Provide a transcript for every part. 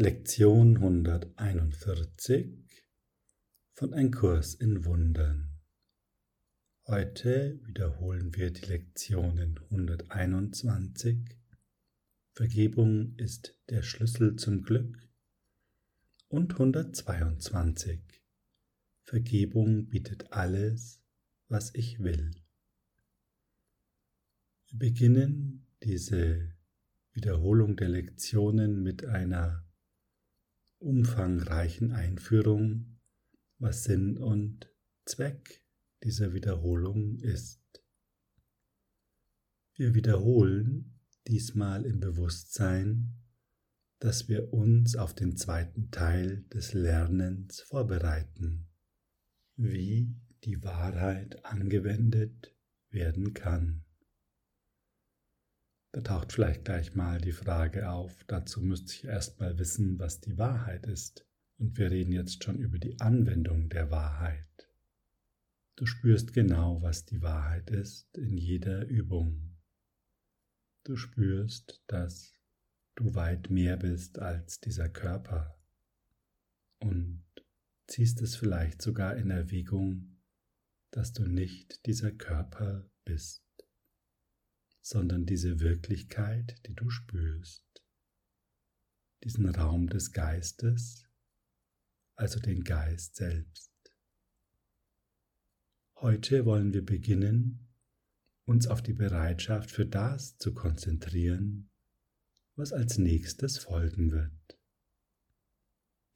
Lektion 141 von Ein Kurs in Wundern. Heute wiederholen wir die Lektionen 121. Vergebung ist der Schlüssel zum Glück und 122. Vergebung bietet alles, was ich will. Wir beginnen diese Wiederholung der Lektionen mit einer umfangreichen Einführung, was Sinn und Zweck dieser Wiederholung ist. Wir wiederholen diesmal im Bewusstsein, dass wir uns auf den zweiten Teil des Lernens vorbereiten, wie die Wahrheit angewendet werden kann. Da taucht vielleicht gleich mal die Frage auf, dazu müsste ich erst mal wissen, was die Wahrheit ist. Und wir reden jetzt schon über die Anwendung der Wahrheit. Du spürst genau, was die Wahrheit ist in jeder Übung. Du spürst, dass du weit mehr bist als dieser Körper und ziehst es vielleicht sogar in Erwägung, dass du nicht dieser Körper bist sondern diese Wirklichkeit, die du spürst, diesen Raum des Geistes, also den Geist selbst. Heute wollen wir beginnen, uns auf die Bereitschaft für das zu konzentrieren, was als nächstes folgen wird.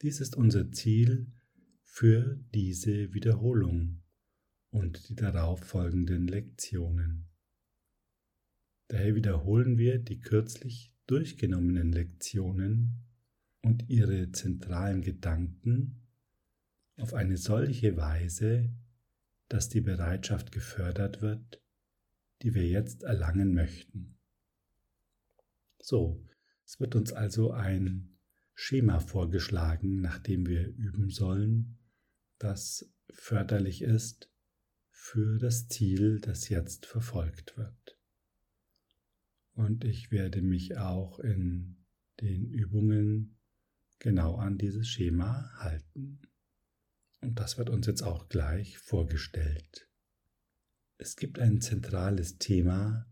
Dies ist unser Ziel für diese Wiederholung und die darauf folgenden Lektionen. Daher wiederholen wir die kürzlich durchgenommenen Lektionen und ihre zentralen Gedanken auf eine solche Weise, dass die Bereitschaft gefördert wird, die wir jetzt erlangen möchten. So, es wird uns also ein Schema vorgeschlagen, nach dem wir üben sollen, das förderlich ist für das Ziel, das jetzt verfolgt wird. Und ich werde mich auch in den Übungen genau an dieses Schema halten. Und das wird uns jetzt auch gleich vorgestellt. Es gibt ein zentrales Thema,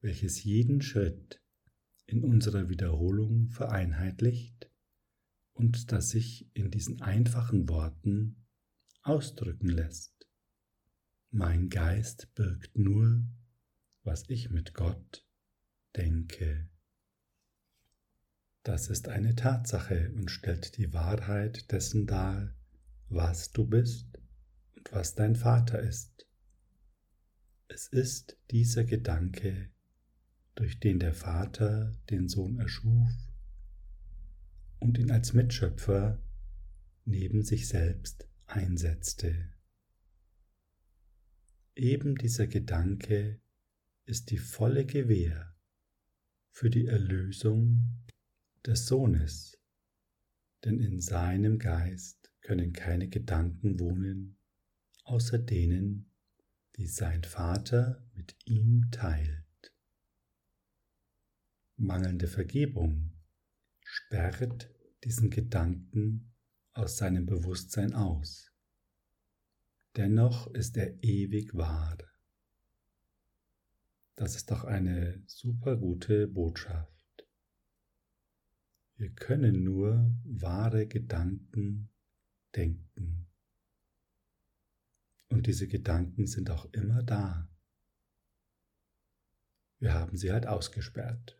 welches jeden Schritt in unserer Wiederholung vereinheitlicht und das sich in diesen einfachen Worten ausdrücken lässt. Mein Geist birgt nur, was ich mit Gott denke. Das ist eine Tatsache und stellt die Wahrheit dessen dar, was du bist und was dein Vater ist. Es ist dieser Gedanke, durch den der Vater den Sohn erschuf und ihn als Mitschöpfer neben sich selbst einsetzte. Eben dieser Gedanke ist die volle Gewähr für die Erlösung des Sohnes, denn in seinem Geist können keine Gedanken wohnen, außer denen, die sein Vater mit ihm teilt. Mangelnde Vergebung sperrt diesen Gedanken aus seinem Bewusstsein aus. Dennoch ist er ewig wahr. Das ist doch eine super gute Botschaft. Wir können nur wahre Gedanken denken. Und diese Gedanken sind auch immer da. Wir haben sie halt ausgesperrt,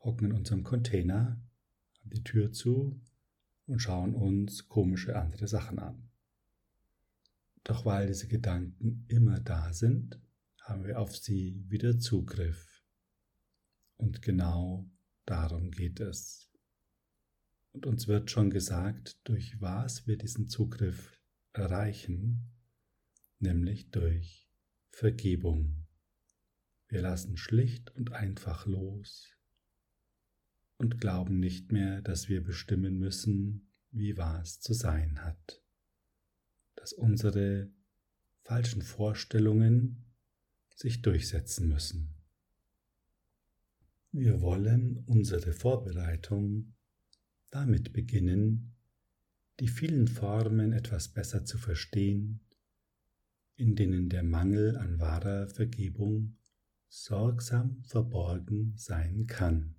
hocken in unserem Container, haben die Tür zu und schauen uns komische andere Sachen an. Doch weil diese Gedanken immer da sind, haben wir auf sie wieder Zugriff. Und genau darum geht es. Und uns wird schon gesagt, durch was wir diesen Zugriff erreichen, nämlich durch Vergebung. Wir lassen schlicht und einfach los und glauben nicht mehr, dass wir bestimmen müssen, wie was zu sein hat, dass unsere falschen Vorstellungen sich durchsetzen müssen. Wir wollen unsere Vorbereitung damit beginnen, die vielen Formen etwas besser zu verstehen, in denen der Mangel an wahrer Vergebung sorgsam verborgen sein kann.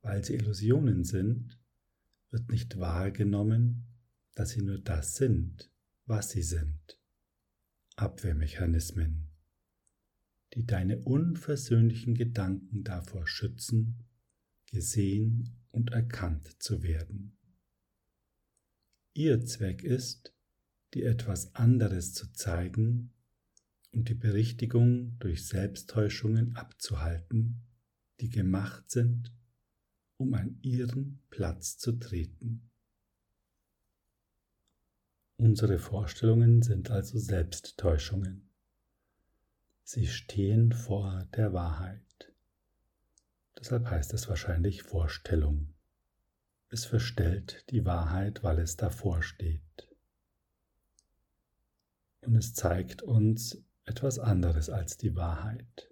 Weil sie Illusionen sind, wird nicht wahrgenommen, dass sie nur das sind, was sie sind. Abwehrmechanismen, die deine unversöhnlichen Gedanken davor schützen, gesehen und erkannt zu werden. Ihr Zweck ist, dir etwas anderes zu zeigen und die Berichtigung durch Selbsttäuschungen abzuhalten, die gemacht sind, um an ihren Platz zu treten. Unsere Vorstellungen sind also Selbsttäuschungen. Sie stehen vor der Wahrheit. Deshalb heißt es wahrscheinlich Vorstellung. Es verstellt die Wahrheit, weil es davor steht. Und es zeigt uns etwas anderes als die Wahrheit,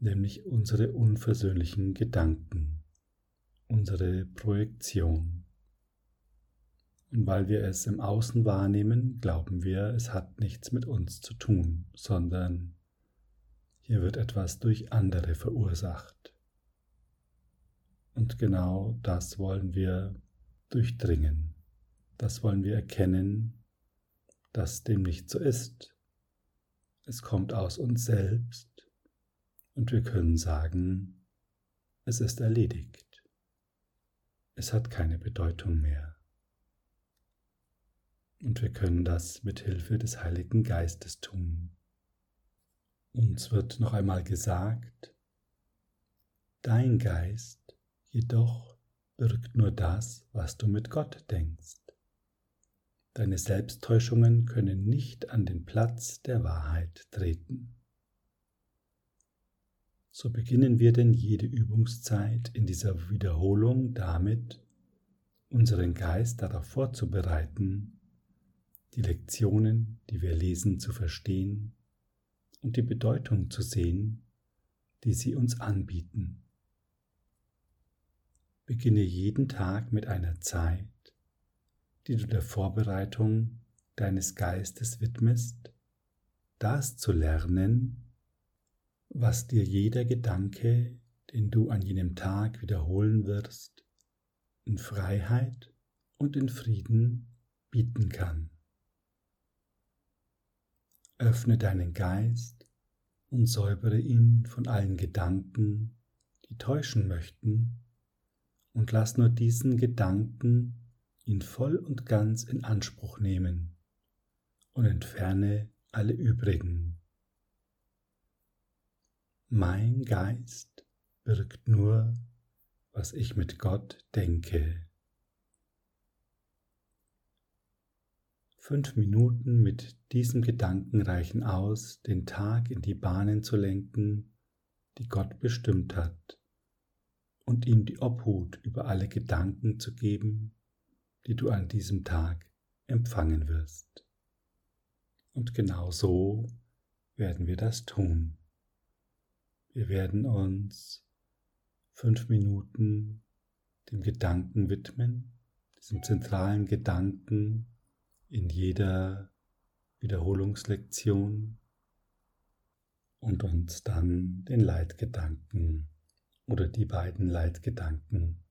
nämlich unsere unversöhnlichen Gedanken, unsere Projektion. Und weil wir es im Außen wahrnehmen, glauben wir, es hat nichts mit uns zu tun, sondern hier wird etwas durch andere verursacht. Und genau das wollen wir durchdringen. Das wollen wir erkennen, dass dem nicht so ist. Es kommt aus uns selbst und wir können sagen, es ist erledigt. Es hat keine Bedeutung mehr. Und wir können das mit Hilfe des Heiligen Geistes tun. Uns wird noch einmal gesagt, dein Geist jedoch birgt nur das, was du mit Gott denkst. Deine Selbsttäuschungen können nicht an den Platz der Wahrheit treten. So beginnen wir denn jede Übungszeit in dieser Wiederholung damit, unseren Geist darauf vorzubereiten, die Lektionen, die wir lesen, zu verstehen und die Bedeutung zu sehen, die sie uns anbieten. Beginne jeden Tag mit einer Zeit, die du der Vorbereitung deines Geistes widmest, das zu lernen, was dir jeder Gedanke, den du an jenem Tag wiederholen wirst, in Freiheit und in Frieden bieten kann. Öffne deinen Geist und säubere ihn von allen Gedanken, die täuschen möchten, und lass nur diesen Gedanken ihn voll und ganz in Anspruch nehmen und entferne alle übrigen. Mein Geist birgt nur, was ich mit Gott denke. Fünf Minuten mit diesem Gedanken reichen aus, den Tag in die Bahnen zu lenken, die Gott bestimmt hat, und ihm die Obhut über alle Gedanken zu geben, die du an diesem Tag empfangen wirst. Und genau so werden wir das tun. Wir werden uns fünf Minuten dem Gedanken widmen, diesem zentralen Gedanken in jeder Wiederholungslektion und uns dann den Leitgedanken oder die beiden Leitgedanken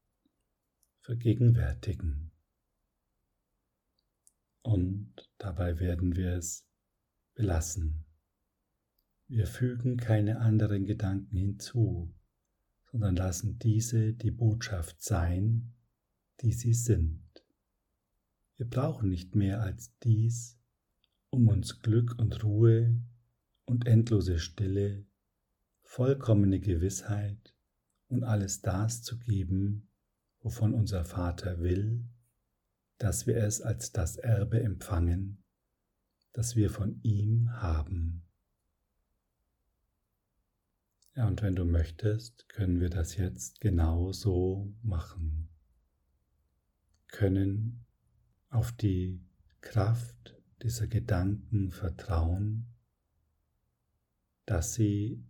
vergegenwärtigen. Und dabei werden wir es belassen. Wir fügen keine anderen Gedanken hinzu, sondern lassen diese die Botschaft sein, die sie sind. Wir brauchen nicht mehr als dies, um uns Glück und Ruhe und endlose Stille, vollkommene Gewissheit und alles das zu geben, wovon unser Vater will dass wir es als das Erbe empfangen, das wir von ihm haben. Ja, und wenn du möchtest, können wir das jetzt genau so machen. Können auf die Kraft dieser Gedanken vertrauen, dass sie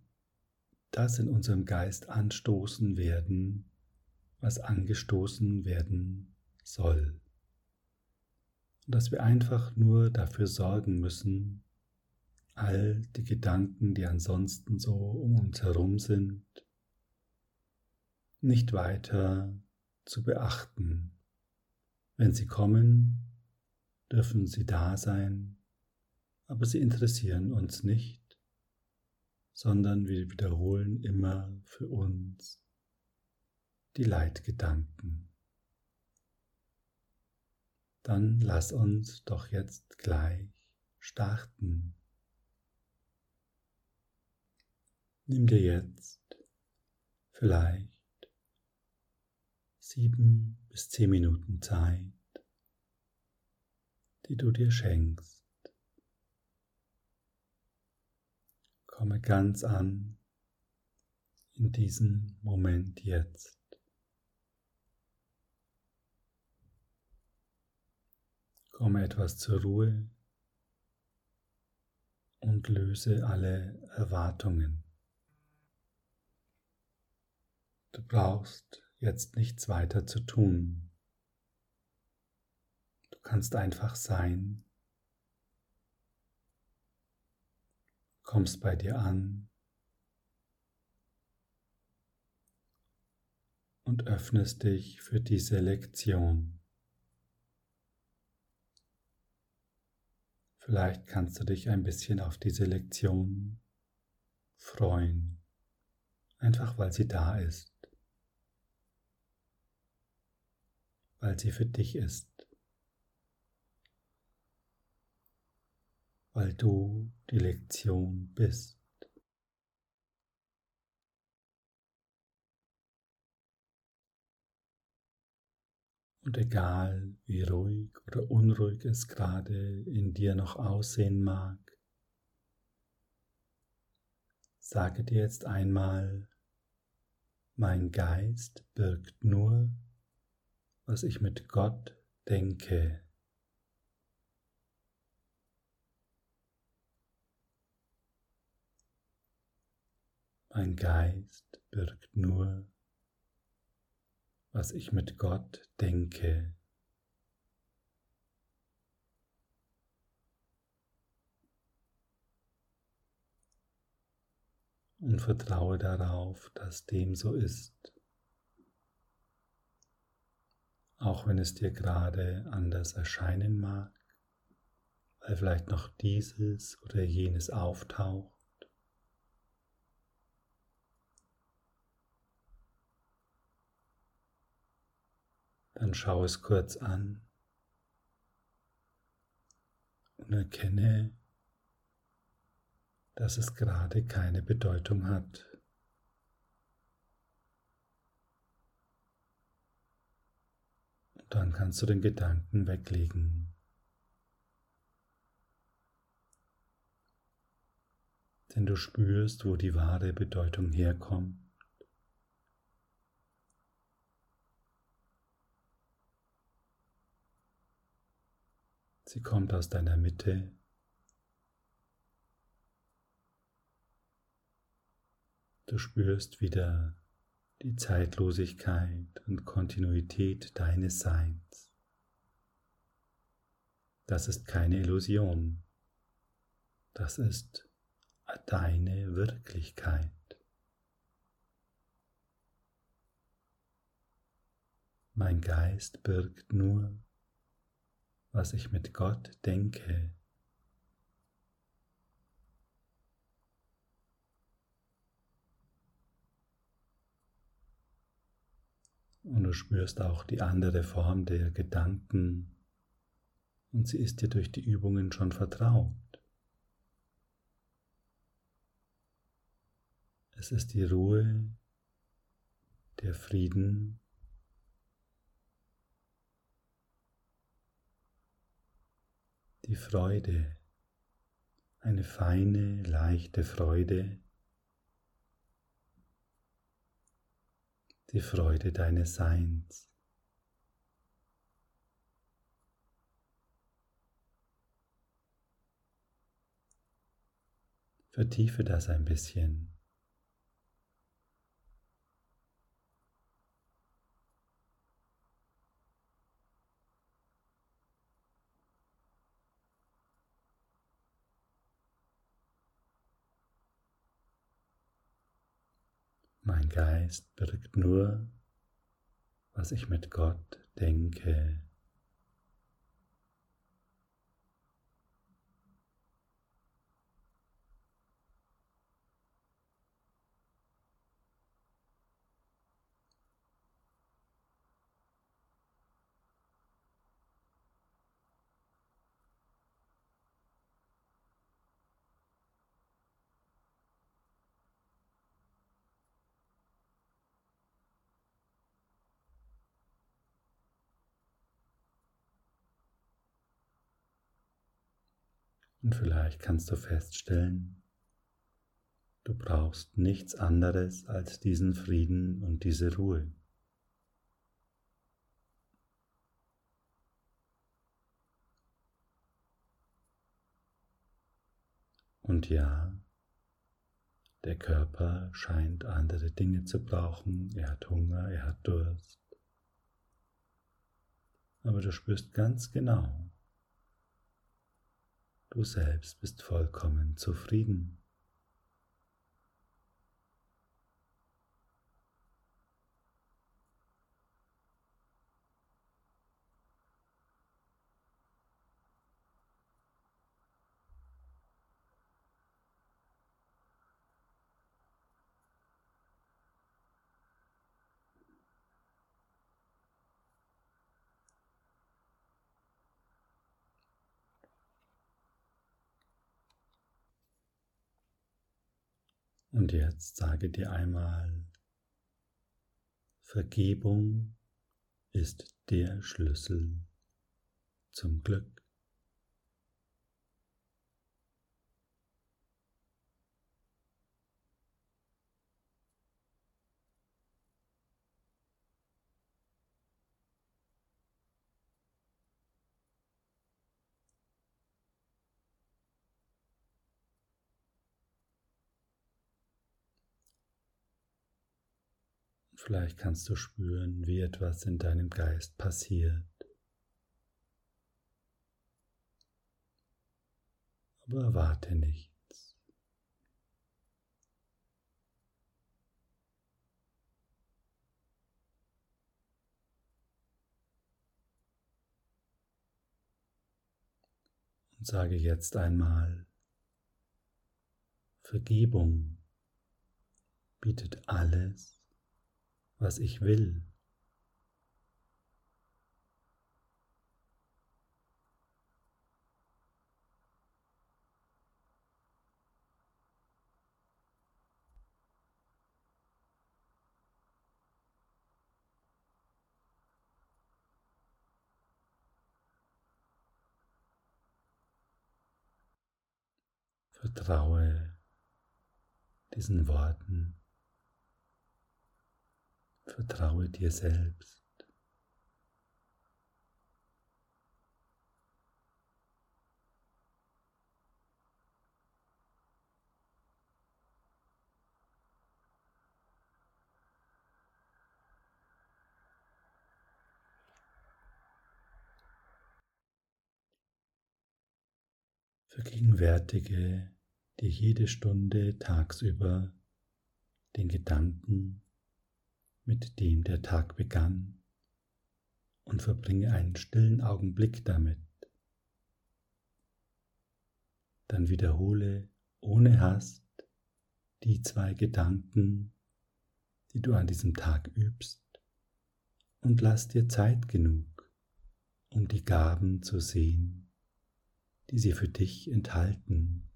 das in unserem Geist anstoßen werden, was angestoßen werden soll. Und dass wir einfach nur dafür sorgen müssen, all die Gedanken, die ansonsten so um uns herum sind, nicht weiter zu beachten. Wenn sie kommen, dürfen sie da sein, aber sie interessieren uns nicht, sondern wir wiederholen immer für uns die Leitgedanken. Dann lass uns doch jetzt gleich starten. Nimm dir jetzt vielleicht sieben bis zehn Minuten Zeit, die du dir schenkst. Komme ganz an in diesem Moment jetzt. Komme etwas zur Ruhe und löse alle Erwartungen. Du brauchst jetzt nichts weiter zu tun. Du kannst einfach sein, kommst bei dir an und öffnest dich für diese Lektion. Vielleicht kannst du dich ein bisschen auf diese Lektion freuen, einfach weil sie da ist. Weil sie für dich ist, weil du die Lektion bist. Und egal wie ruhig oder unruhig es gerade in dir noch aussehen mag, sage dir jetzt einmal, mein Geist birgt nur was ich mit Gott denke. Mein Geist birgt nur, was ich mit Gott denke. Und vertraue darauf, dass dem so ist auch wenn es dir gerade anders erscheinen mag, weil vielleicht noch dieses oder jenes auftaucht. Dann schau es kurz an und erkenne, dass es gerade keine Bedeutung hat. Dann kannst du den Gedanken weglegen. Denn du spürst, wo die wahre Bedeutung herkommt. Sie kommt aus deiner Mitte. Du spürst wieder die Zeitlosigkeit und Kontinuität deines Seins. Das ist keine Illusion, das ist deine Wirklichkeit. Mein Geist birgt nur, was ich mit Gott denke. Und du spürst auch die andere Form der Gedanken. Und sie ist dir durch die Übungen schon vertraut. Es ist die Ruhe, der Frieden, die Freude, eine feine, leichte Freude, die Freude deines Seins. Vertiefe das ein bisschen. Mein Geist birgt nur, was ich mit Gott denke. Und vielleicht kannst du feststellen, du brauchst nichts anderes als diesen Frieden und diese Ruhe. Und ja, der Körper scheint andere Dinge zu brauchen, er hat Hunger, er hat Durst. Aber du spürst ganz genau, Du selbst bist vollkommen zufrieden. Und jetzt sage dir einmal, Vergebung ist der Schlüssel zum Glück. Vielleicht kannst du spüren, wie etwas in deinem Geist passiert. Aber erwarte nichts. Und sage jetzt einmal, Vergebung bietet alles, was ich will. Vertraue diesen Worten. Vertraue dir selbst. Vergegenwärtige dir jede Stunde tagsüber den Gedanken, mit dem der Tag begann und verbringe einen stillen Augenblick damit. Dann wiederhole ohne Hast die zwei Gedanken, die du an diesem Tag übst, und lass dir Zeit genug, um die Gaben zu sehen, die sie für dich enthalten,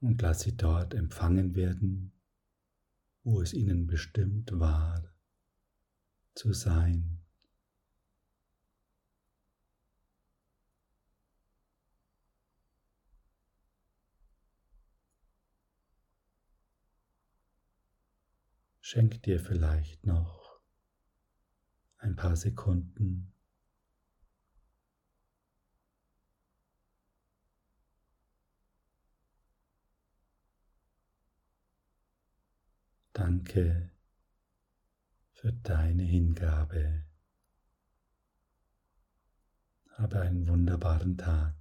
und lass sie dort empfangen werden wo es ihnen bestimmt war zu sein. Schenk dir vielleicht noch ein paar Sekunden Danke für deine Hingabe. Habe einen wunderbaren Tag.